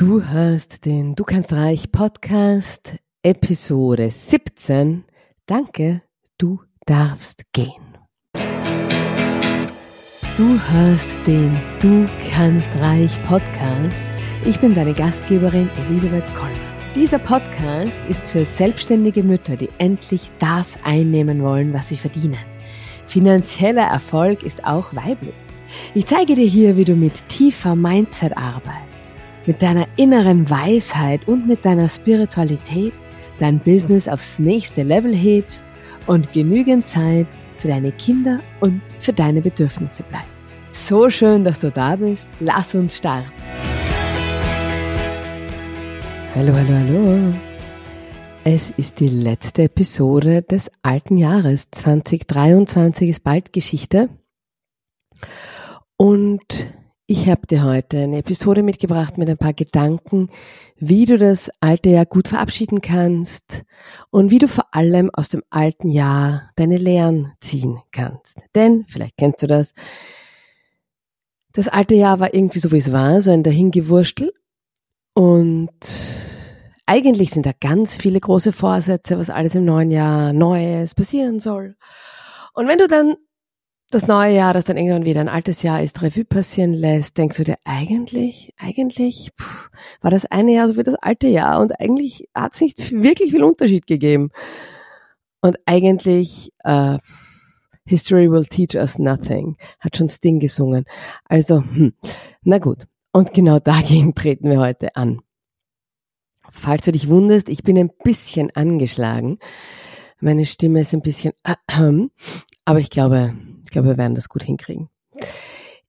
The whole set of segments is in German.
Du hörst den Du kannst reich Podcast Episode 17. Danke, du darfst gehen. Du hörst den Du kannst reich Podcast. Ich bin deine Gastgeberin Elisabeth Koll. Dieser Podcast ist für selbstständige Mütter, die endlich das einnehmen wollen, was sie verdienen. Finanzieller Erfolg ist auch weiblich. Ich zeige dir hier, wie du mit tiefer Mindset-Arbeit mit deiner inneren Weisheit und mit deiner Spiritualität dein Business aufs nächste Level hebst und genügend Zeit für deine Kinder und für deine Bedürfnisse bleibt. So schön, dass du da bist. Lass uns starten. Hallo, hallo, hallo. Es ist die letzte Episode des alten Jahres. 2023 ist bald Geschichte. Und ich habe dir heute eine Episode mitgebracht mit ein paar Gedanken, wie du das alte Jahr gut verabschieden kannst und wie du vor allem aus dem alten Jahr deine Lehren ziehen kannst. Denn, vielleicht kennst du das, das alte Jahr war irgendwie so, wie es war, so ein Dahingewurstel. Und eigentlich sind da ganz viele große Vorsätze, was alles im neuen Jahr Neues passieren soll. Und wenn du dann das neue Jahr, das dann irgendwann wieder ein altes Jahr ist, Revue passieren lässt, denkst du dir, eigentlich, eigentlich pff, war das eine Jahr so wie das alte Jahr und eigentlich hat es nicht wirklich viel Unterschied gegeben. Und eigentlich, äh, History will teach us nothing, hat schon Sting gesungen. Also, hm, na gut. Und genau dagegen treten wir heute an. Falls du dich wunderst, ich bin ein bisschen angeschlagen. Meine Stimme ist ein bisschen, äh, aber ich glaube, ich glaube, wir werden das gut hinkriegen.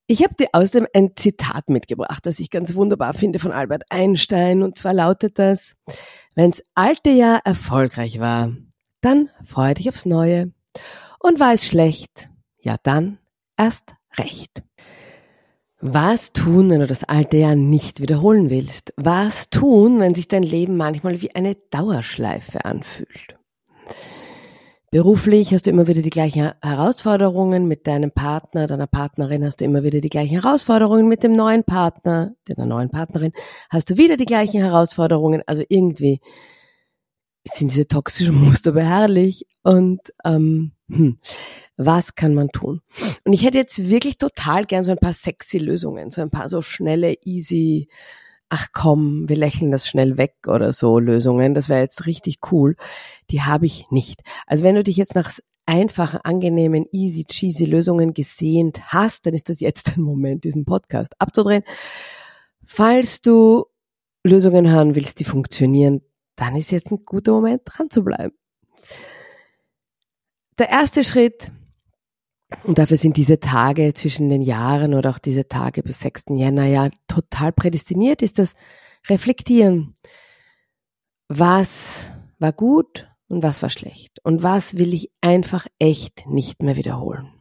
Ich habe dir außerdem ein Zitat mitgebracht, das ich ganz wunderbar finde von Albert Einstein. Und zwar lautet das, wenn's alte Jahr erfolgreich war, dann freue dich aufs Neue. Und war es schlecht, ja dann erst recht. Was tun, wenn du das alte Jahr nicht wiederholen willst? Was tun, wenn sich dein Leben manchmal wie eine Dauerschleife anfühlt? Beruflich hast du immer wieder die gleichen Herausforderungen mit deinem Partner, deiner Partnerin hast du immer wieder die gleichen Herausforderungen mit dem neuen Partner, deiner neuen Partnerin hast du wieder die gleichen Herausforderungen. Also irgendwie sind diese toxischen Muster beharrlich und ähm, hm, was kann man tun? Und ich hätte jetzt wirklich total gern so ein paar sexy Lösungen, so ein paar so schnelle, easy ach komm, wir lächeln das schnell weg oder so Lösungen, das wäre jetzt richtig cool, die habe ich nicht. Also wenn du dich jetzt nach einfachen, angenehmen, easy, cheesy Lösungen gesehnt hast, dann ist das jetzt der Moment, diesen Podcast abzudrehen. Falls du Lösungen haben willst, die funktionieren, dann ist jetzt ein guter Moment, dran zu bleiben. Der erste Schritt und dafür sind diese Tage zwischen den Jahren oder auch diese Tage bis 6. Jänner ja total prädestiniert, ist das Reflektieren. Was war gut und was war schlecht? Und was will ich einfach echt nicht mehr wiederholen?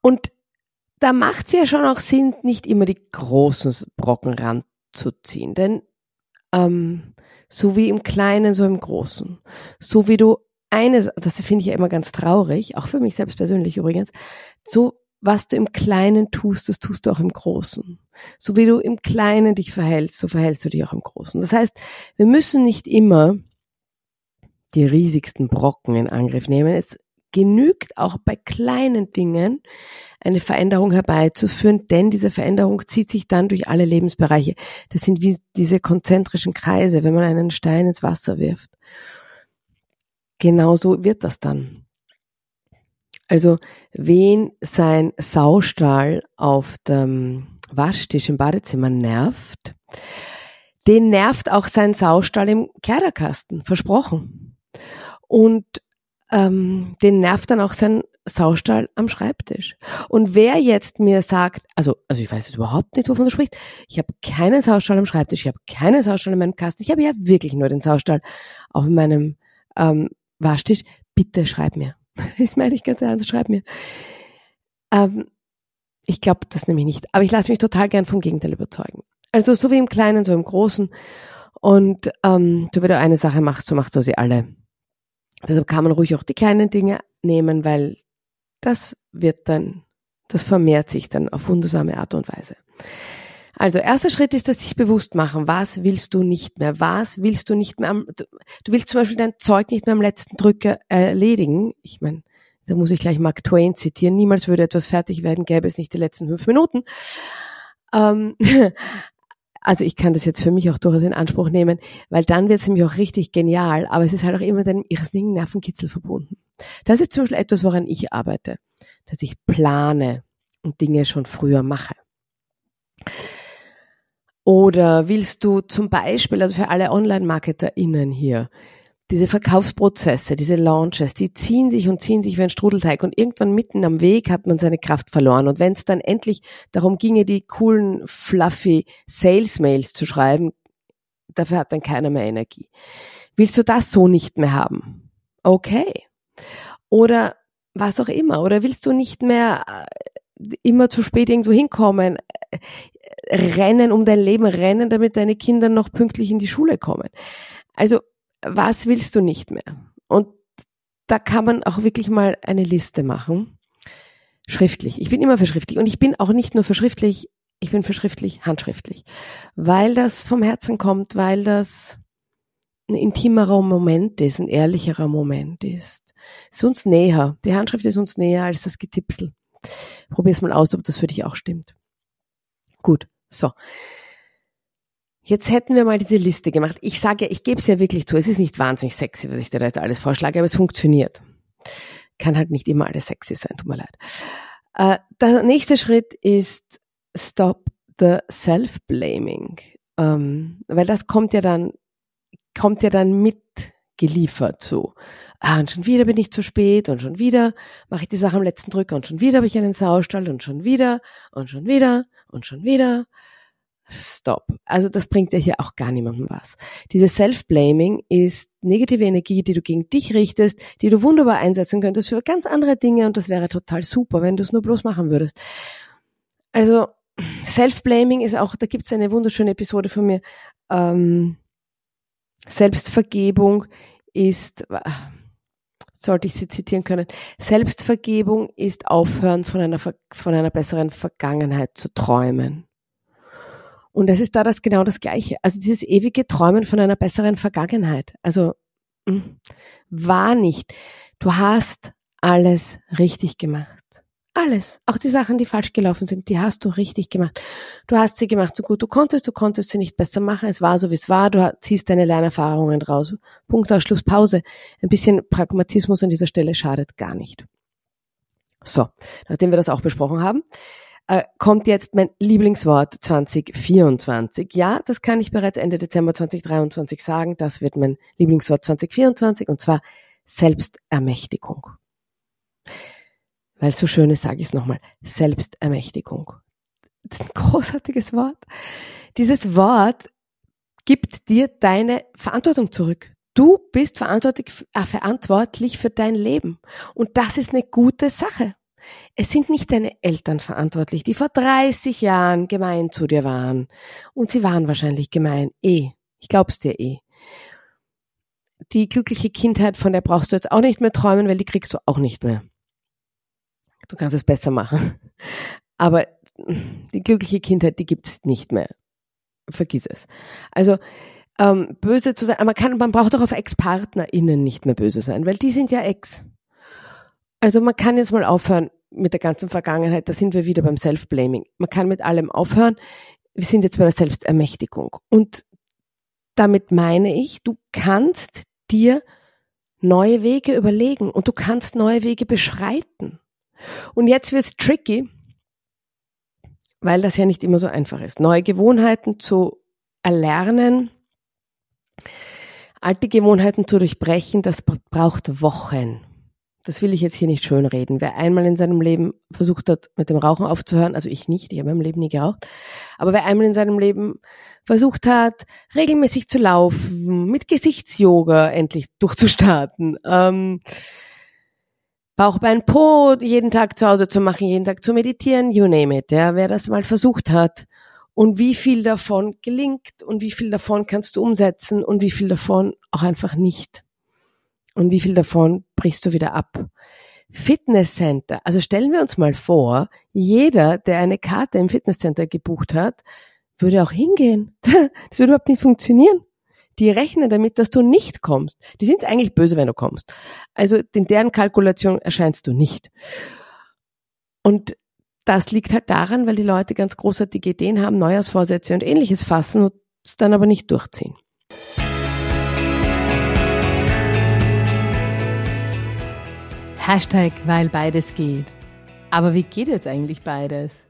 Und da macht es ja schon auch Sinn, nicht immer die großen Brocken ranzuziehen. Denn ähm, so wie im Kleinen, so im Großen. So wie du eine, das finde ich ja immer ganz traurig, auch für mich selbst persönlich übrigens, so was du im Kleinen tust, das tust du auch im Großen. So wie du im Kleinen dich verhältst, so verhältst du dich auch im Großen. Das heißt, wir müssen nicht immer die riesigsten Brocken in Angriff nehmen. Es genügt auch bei kleinen Dingen eine Veränderung herbeizuführen, denn diese Veränderung zieht sich dann durch alle Lebensbereiche. Das sind wie diese konzentrischen Kreise, wenn man einen Stein ins Wasser wirft genauso wird das dann. Also, wen sein Saustall auf dem Waschtisch im Badezimmer nervt, den nervt auch sein Saustall im Kleiderkasten, versprochen. Und ähm, den nervt dann auch sein Saustall am Schreibtisch. Und wer jetzt mir sagt, also, also ich weiß jetzt überhaupt nicht, wovon du sprichst, ich habe keinen Saustall am Schreibtisch, ich habe keinen Saustall in meinem Kasten, ich habe ja wirklich nur den Saustall auf meinem ähm, Waschtisch, bitte schreib mir. Das meine ich ganz ernst, schreib mir. Ähm, ich glaube das nämlich nicht, aber ich lasse mich total gern vom Gegenteil überzeugen. Also so wie im Kleinen, so im Großen. Und ähm, du, wenn du eine Sache machst, so machst du sie alle. Deshalb kann man ruhig auch die kleinen Dinge nehmen, weil das wird dann, das vermehrt sich dann auf wundersame Art und Weise. Also erster Schritt ist, dass sich bewusst machen, was willst du nicht mehr, was willst du nicht mehr, am, du willst zum Beispiel dein Zeug nicht mehr am letzten Drücker erledigen. Ich meine, da muss ich gleich Mark Twain zitieren, niemals würde etwas fertig werden, gäbe es nicht die letzten fünf Minuten. Ähm, also ich kann das jetzt für mich auch durchaus in Anspruch nehmen, weil dann wird es nämlich auch richtig genial, aber es ist halt auch immer mit einem irrsinnigen Nervenkitzel verbunden. Das ist zum Beispiel etwas, woran ich arbeite, dass ich plane und Dinge schon früher mache. Oder willst du zum Beispiel, also für alle Online-MarketerInnen hier, diese Verkaufsprozesse, diese Launches, die ziehen sich und ziehen sich wie ein Strudelteig und irgendwann mitten am Weg hat man seine Kraft verloren. Und wenn es dann endlich darum ginge, die coolen, fluffy Sales-Mails zu schreiben, dafür hat dann keiner mehr Energie. Willst du das so nicht mehr haben? Okay. Oder was auch immer. Oder willst du nicht mehr äh, immer zu spät irgendwo hinkommen? Rennen um dein Leben, rennen, damit deine Kinder noch pünktlich in die Schule kommen. Also was willst du nicht mehr? Und da kann man auch wirklich mal eine Liste machen. Schriftlich. Ich bin immer für schriftlich. Und ich bin auch nicht nur für schriftlich, ich bin für schriftlich, handschriftlich. Weil das vom Herzen kommt, weil das ein intimerer Moment ist, ein ehrlicherer Moment ist. Ist uns näher. Die Handschrift ist uns näher als das Getipsel. Probier's mal aus, ob das für dich auch stimmt. Gut, so. Jetzt hätten wir mal diese Liste gemacht. Ich sage ja, ich gebe es ja wirklich zu. Es ist nicht wahnsinnig sexy, was ich dir da jetzt alles vorschlage, aber es funktioniert. Kann halt nicht immer alles sexy sein, tut mir leid. Äh, der nächste Schritt ist Stop the Self-Blaming. Ähm, weil das kommt ja dann, kommt ja dann mitgeliefert so. Ah, und schon wieder bin ich zu spät und schon wieder mache ich die Sache am letzten Drücker und schon wieder habe ich einen Saustall und schon wieder und schon wieder und schon wieder. Stop. Also das bringt ja hier auch gar niemandem was. Dieses Self-Blaming ist negative Energie, die du gegen dich richtest, die du wunderbar einsetzen könntest für ganz andere Dinge und das wäre total super, wenn du es nur bloß machen würdest. Also Self-Blaming ist auch, da gibt es eine wunderschöne Episode von mir. Ähm, Selbstvergebung ist, sollte ich sie zitieren können, Selbstvergebung ist aufhören von einer, von einer besseren Vergangenheit zu träumen. Und es ist da das genau das Gleiche. Also dieses ewige Träumen von einer besseren Vergangenheit. Also hm, war nicht. Du hast alles richtig gemacht. Alles. Auch die Sachen, die falsch gelaufen sind, die hast du richtig gemacht. Du hast sie gemacht so gut du konntest, du konntest sie nicht besser machen. Es war so, wie es war. Du ziehst deine Lernerfahrungen raus. Punkt aus Schluss, Pause. Ein bisschen Pragmatismus an dieser Stelle schadet gar nicht. So, nachdem wir das auch besprochen haben, äh, kommt jetzt mein Lieblingswort 2024. Ja, das kann ich bereits Ende Dezember 2023 sagen. Das wird mein Lieblingswort 2024 und zwar Selbstermächtigung. Weil so schön ist, sage ich es nochmal. Selbstermächtigung. Das ist ein großartiges Wort. Dieses Wort gibt dir deine Verantwortung zurück. Du bist verantwortlich, äh, verantwortlich für dein Leben. Und das ist eine gute Sache. Es sind nicht deine Eltern verantwortlich, die vor 30 Jahren gemein zu dir waren. Und sie waren wahrscheinlich gemein. Eh. Ich glaub's dir eh. Die glückliche Kindheit, von der brauchst du jetzt auch nicht mehr träumen, weil die kriegst du auch nicht mehr. Du kannst es besser machen. Aber die glückliche Kindheit, die gibt's nicht mehr. Vergiss es. Also, ähm, böse zu sein, aber man kann, man braucht auch auf Ex-PartnerInnen nicht mehr böse sein, weil die sind ja Ex. Also man kann jetzt mal aufhören mit der ganzen Vergangenheit, da sind wir wieder beim Self-Blaming. Man kann mit allem aufhören. Wir sind jetzt bei der Selbstermächtigung. Und damit meine ich, du kannst dir neue Wege überlegen und du kannst neue Wege beschreiten. Und jetzt wird's tricky, weil das ja nicht immer so einfach ist. Neue Gewohnheiten zu erlernen, alte Gewohnheiten zu durchbrechen, das braucht Wochen das will ich jetzt hier nicht schönreden. Wer einmal in seinem Leben versucht hat, mit dem Rauchen aufzuhören, also ich nicht, ich habe in meinem Leben nie geraucht, aber wer einmal in seinem Leben versucht hat, regelmäßig zu laufen, mit Gesichtsyoga endlich durchzustarten, ähm, Bauchbein Po jeden Tag zu Hause zu machen, jeden Tag zu meditieren, you name it, ja, wer das mal versucht hat und wie viel davon gelingt und wie viel davon kannst du umsetzen und wie viel davon auch einfach nicht. Und wie viel davon brichst du wieder ab? Fitnesscenter. Also stellen wir uns mal vor, jeder, der eine Karte im Fitnesscenter gebucht hat, würde auch hingehen. Das würde überhaupt nicht funktionieren. Die rechnen damit, dass du nicht kommst. Die sind eigentlich böse, wenn du kommst. Also in deren Kalkulation erscheinst du nicht. Und das liegt halt daran, weil die Leute ganz großartige Ideen haben, Neujahrsvorsätze und ähnliches fassen und es dann aber nicht durchziehen. Hashtag, weil beides geht. Aber wie geht jetzt eigentlich beides?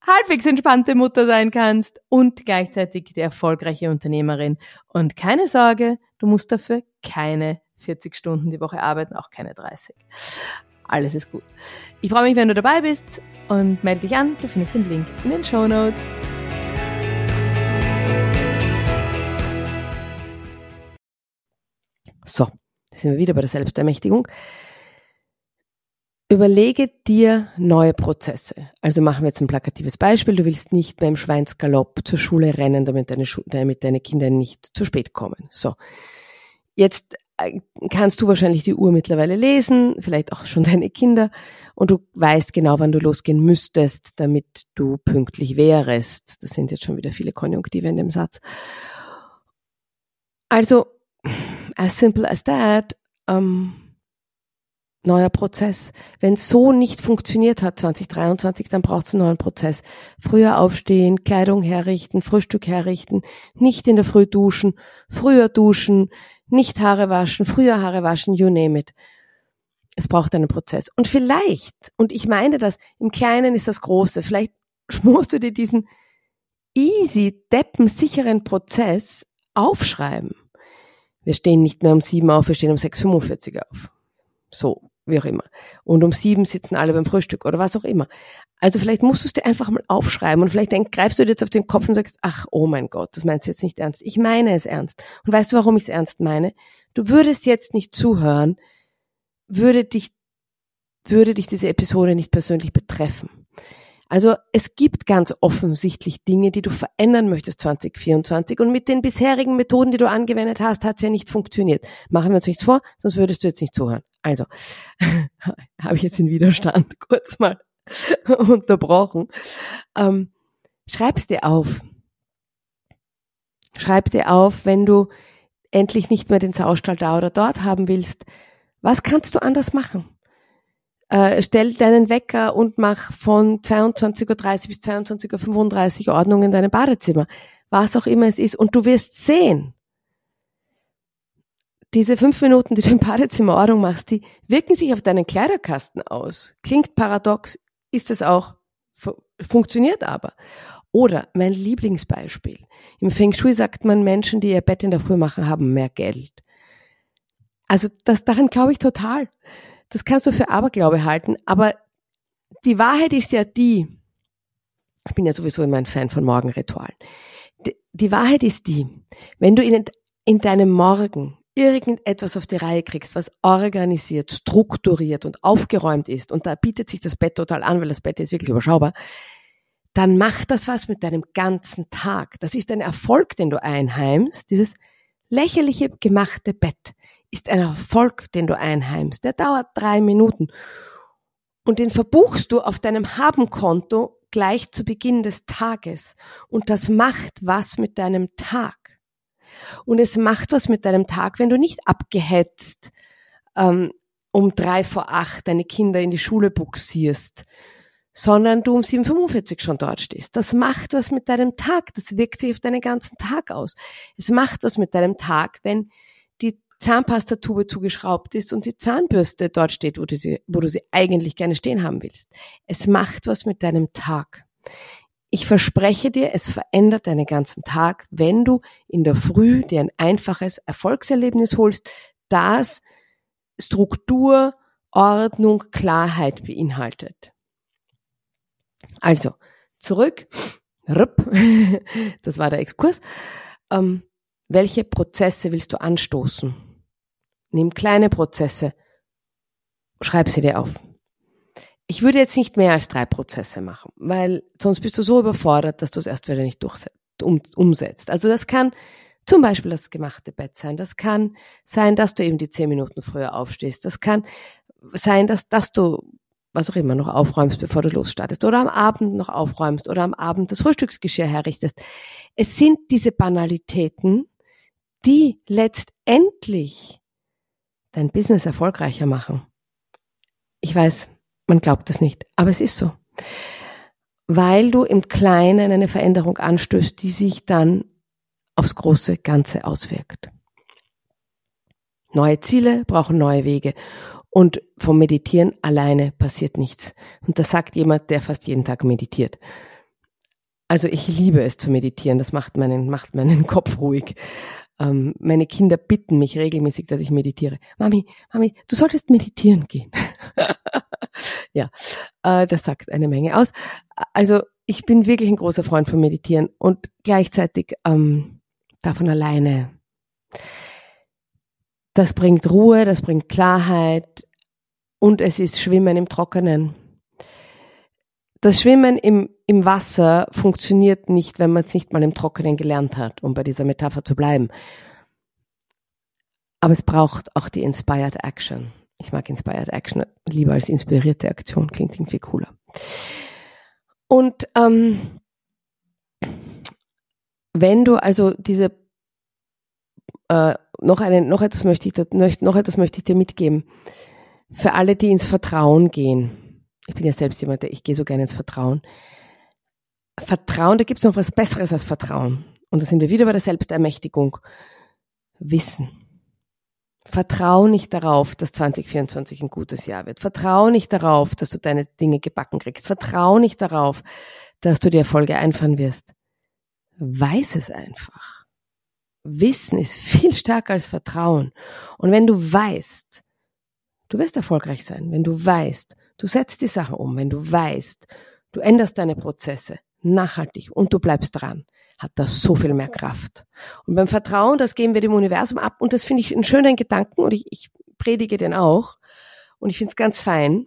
halbwegs entspannte Mutter sein kannst und gleichzeitig die erfolgreiche Unternehmerin. Und keine Sorge, du musst dafür keine 40 Stunden die Woche arbeiten, auch keine 30. Alles ist gut. Ich freue mich, wenn du dabei bist und melde dich an. Du findest den Link in den Show Notes. So, da sind wir wieder bei der Selbstermächtigung. Überlege dir neue Prozesse. Also machen wir jetzt ein plakatives Beispiel. Du willst nicht beim Schweinsgalopp zur Schule rennen, damit deine, damit deine Kinder nicht zu spät kommen. So. Jetzt äh, kannst du wahrscheinlich die Uhr mittlerweile lesen, vielleicht auch schon deine Kinder, und du weißt genau, wann du losgehen müsstest, damit du pünktlich wärest. Das sind jetzt schon wieder viele Konjunktive in dem Satz. Also, as simple as that, ähm, neuer Prozess. Wenn so nicht funktioniert hat 2023, dann braucht es einen neuen Prozess. Früher aufstehen, Kleidung herrichten, Frühstück herrichten, nicht in der Früh duschen, früher duschen, nicht Haare waschen, früher Haare waschen, you name it. Es braucht einen Prozess. Und vielleicht, und ich meine das, im Kleinen ist das Große, vielleicht musst du dir diesen easy, deppensicheren Prozess aufschreiben. Wir stehen nicht mehr um sieben auf, wir stehen um 6.45 auf. So, wie auch immer. Und um sieben sitzen alle beim Frühstück oder was auch immer. Also vielleicht musst du es dir einfach mal aufschreiben und vielleicht denk, greifst du dir jetzt auf den Kopf und sagst, ach, oh mein Gott, das meinst du jetzt nicht ernst. Ich meine es ernst. Und weißt du, warum ich es ernst meine? Du würdest jetzt nicht zuhören, würde dich, würde dich diese Episode nicht persönlich betreffen. Also es gibt ganz offensichtlich Dinge, die du verändern möchtest 2024 und mit den bisherigen Methoden, die du angewendet hast, hat es ja nicht funktioniert. Machen wir uns nichts vor, sonst würdest du jetzt nicht zuhören. Also habe ich jetzt den Widerstand kurz mal unterbrochen. Ähm, schreib's dir auf. Schreib dir auf, wenn du endlich nicht mehr den Saustall da oder dort haben willst. Was kannst du anders machen? Äh, stell deinen Wecker und mach von 22.30 Uhr bis 22.35 Uhr Ordnung in deinem Badezimmer. Was auch immer es ist. Und du wirst sehen, diese fünf Minuten, die du im Badezimmer Ordnung machst, die wirken sich auf deinen Kleiderkasten aus. Klingt paradox, ist es auch, funktioniert aber. Oder mein Lieblingsbeispiel. Im Feng Shui sagt man, Menschen, die ihr Bett in der Früh machen, haben mehr Geld. Also das, daran glaube ich total. Das kannst du für Aberglaube halten, aber die Wahrheit ist ja die, ich bin ja sowieso immer ein Fan von Morgenritualen. Die, die Wahrheit ist die, wenn du in, in deinem Morgen irgendetwas auf die Reihe kriegst, was organisiert, strukturiert und aufgeräumt ist, und da bietet sich das Bett total an, weil das Bett ist wirklich überschaubar, dann macht das was mit deinem ganzen Tag. Das ist ein Erfolg, den du einheimst, dieses lächerliche gemachte Bett ist ein Erfolg, den du einheimst. Der dauert drei Minuten. Und den verbuchst du auf deinem Habenkonto gleich zu Beginn des Tages. Und das macht was mit deinem Tag. Und es macht was mit deinem Tag, wenn du nicht abgehetzt ähm, um drei vor acht deine Kinder in die Schule buxierst, sondern du um 7.45 schon dort stehst. Das macht was mit deinem Tag. Das wirkt sich auf deinen ganzen Tag aus. Es macht was mit deinem Tag, wenn Zahnpastatube zugeschraubt ist und die Zahnbürste dort steht, wo du, sie, wo du sie eigentlich gerne stehen haben willst. Es macht was mit deinem Tag. Ich verspreche dir, es verändert deinen ganzen Tag, wenn du in der Früh dir ein einfaches Erfolgserlebnis holst, das Struktur, Ordnung, Klarheit beinhaltet. Also, zurück. Das war der Exkurs. Ähm, welche Prozesse willst du anstoßen? Nimm kleine Prozesse, schreib sie dir auf. Ich würde jetzt nicht mehr als drei Prozesse machen, weil sonst bist du so überfordert, dass du es erst wieder nicht umsetzt. Also das kann zum Beispiel das gemachte Bett sein. Das kann sein, dass du eben die zehn Minuten früher aufstehst. Das kann sein, dass, dass du was auch immer noch aufräumst, bevor du losstartest oder am Abend noch aufräumst oder am Abend das Frühstücksgeschirr herrichtest. Es sind diese Banalitäten, die letztendlich dein Business erfolgreicher machen. Ich weiß, man glaubt es nicht, aber es ist so. Weil du im Kleinen eine Veränderung anstößt, die sich dann aufs große Ganze auswirkt. Neue Ziele brauchen neue Wege. Und vom Meditieren alleine passiert nichts. Und das sagt jemand, der fast jeden Tag meditiert. Also ich liebe es zu meditieren. Das macht meinen, macht meinen Kopf ruhig. Ähm, meine Kinder bitten mich regelmäßig, dass ich meditiere. Mami, Mami, du solltest meditieren gehen. ja, äh, das sagt eine Menge aus. Also ich bin wirklich ein großer Freund von Meditieren und gleichzeitig ähm, davon alleine. Das bringt Ruhe, das bringt Klarheit und es ist Schwimmen im Trockenen. Das Schwimmen im, im Wasser funktioniert nicht, wenn man es nicht mal im Trockenen gelernt hat, um bei dieser Metapher zu bleiben. Aber es braucht auch die Inspired Action. Ich mag Inspired Action lieber als inspirierte Aktion, klingt irgendwie cooler. Und ähm, wenn du also diese äh, noch einen, noch etwas möchte ich, noch etwas möchte ich dir mitgeben. Für alle, die ins Vertrauen gehen. Ich bin ja selbst jemand, der ich gehe so gerne ins Vertrauen. Vertrauen, da gibt es noch was Besseres als Vertrauen. Und da sind wir wieder bei der Selbstermächtigung. Wissen. Vertrau nicht darauf, dass 2024 ein gutes Jahr wird. Vertrau nicht darauf, dass du deine Dinge gebacken kriegst. Vertrau nicht darauf, dass du die Erfolge einfahren wirst. Weiß es einfach. Wissen ist viel stärker als Vertrauen. Und wenn du weißt, du wirst erfolgreich sein, wenn du weißt, du setzt die Sachen um, wenn du weißt, du änderst deine Prozesse nachhaltig. Und du bleibst dran, hat das so viel mehr Kraft. Und beim Vertrauen, das geben wir dem Universum ab. Und das finde ich einen schönen Gedanken und ich, ich predige den auch. Und ich finde es ganz fein,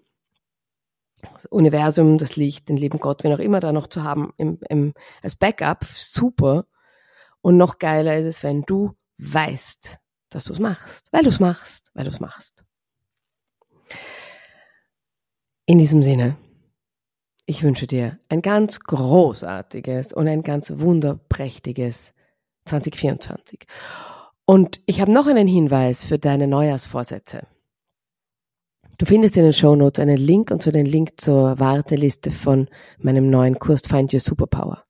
das Universum, das Licht, den lieben Gott, wen auch immer da noch zu haben im, im, als Backup, super. Und noch geiler ist es, wenn du weißt, dass du es machst, weil du es machst, weil du es machst. In diesem Sinne, ich wünsche dir ein ganz großartiges und ein ganz wunderprächtiges 2024. Und ich habe noch einen Hinweis für deine Neujahrsvorsätze. Du findest in den Show Notes einen Link und zu den Link zur Warteliste von meinem neuen Kurs Find Your Superpower.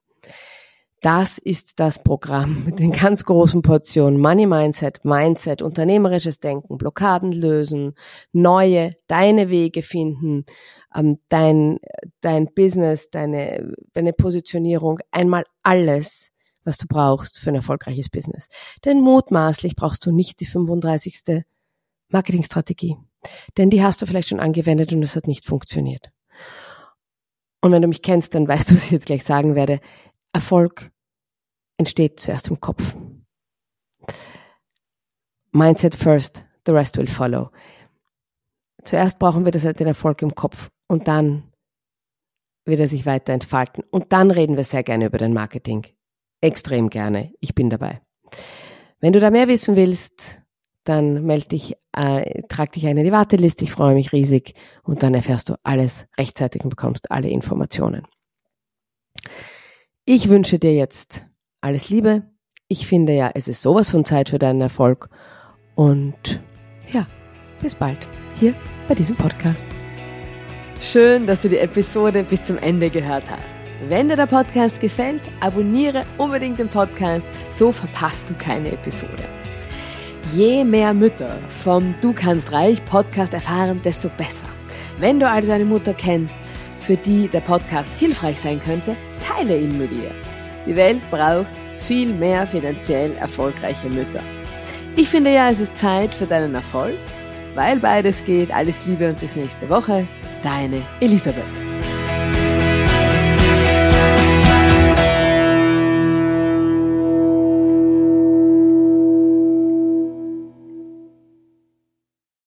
Das ist das Programm mit den ganz großen Portionen Money Mindset, Mindset, unternehmerisches Denken, Blockaden lösen, neue, deine Wege finden, ähm, dein, dein Business, deine, deine Positionierung, einmal alles, was du brauchst für ein erfolgreiches Business. Denn mutmaßlich brauchst du nicht die 35. Marketingstrategie. Denn die hast du vielleicht schon angewendet und es hat nicht funktioniert. Und wenn du mich kennst, dann weißt du, was ich jetzt gleich sagen werde. Erfolg entsteht zuerst im Kopf. Mindset first, the rest will follow. Zuerst brauchen wir den Erfolg im Kopf und dann wird er sich weiter entfalten. Und dann reden wir sehr gerne über dein Marketing. Extrem gerne. Ich bin dabei. Wenn du da mehr wissen willst, dann melde dich, äh, trag dich ein in die Warteliste. Ich freue mich riesig und dann erfährst du alles rechtzeitig und bekommst alle Informationen. Ich wünsche dir jetzt alles Liebe. Ich finde ja, es ist sowas von Zeit für deinen Erfolg. Und ja, bis bald hier bei diesem Podcast. Schön, dass du die Episode bis zum Ende gehört hast. Wenn dir der Podcast gefällt, abonniere unbedingt den Podcast, so verpasst du keine Episode. Je mehr Mütter vom Du kannst reich Podcast erfahren, desto besser. Wenn du also eine Mutter kennst, für die der Podcast hilfreich sein könnte, teile ihn mit ihr. Die Welt braucht viel mehr finanziell erfolgreiche Mütter. Ich finde ja, es ist Zeit für deinen Erfolg, weil beides geht. Alles Liebe und bis nächste Woche. Deine Elisabeth.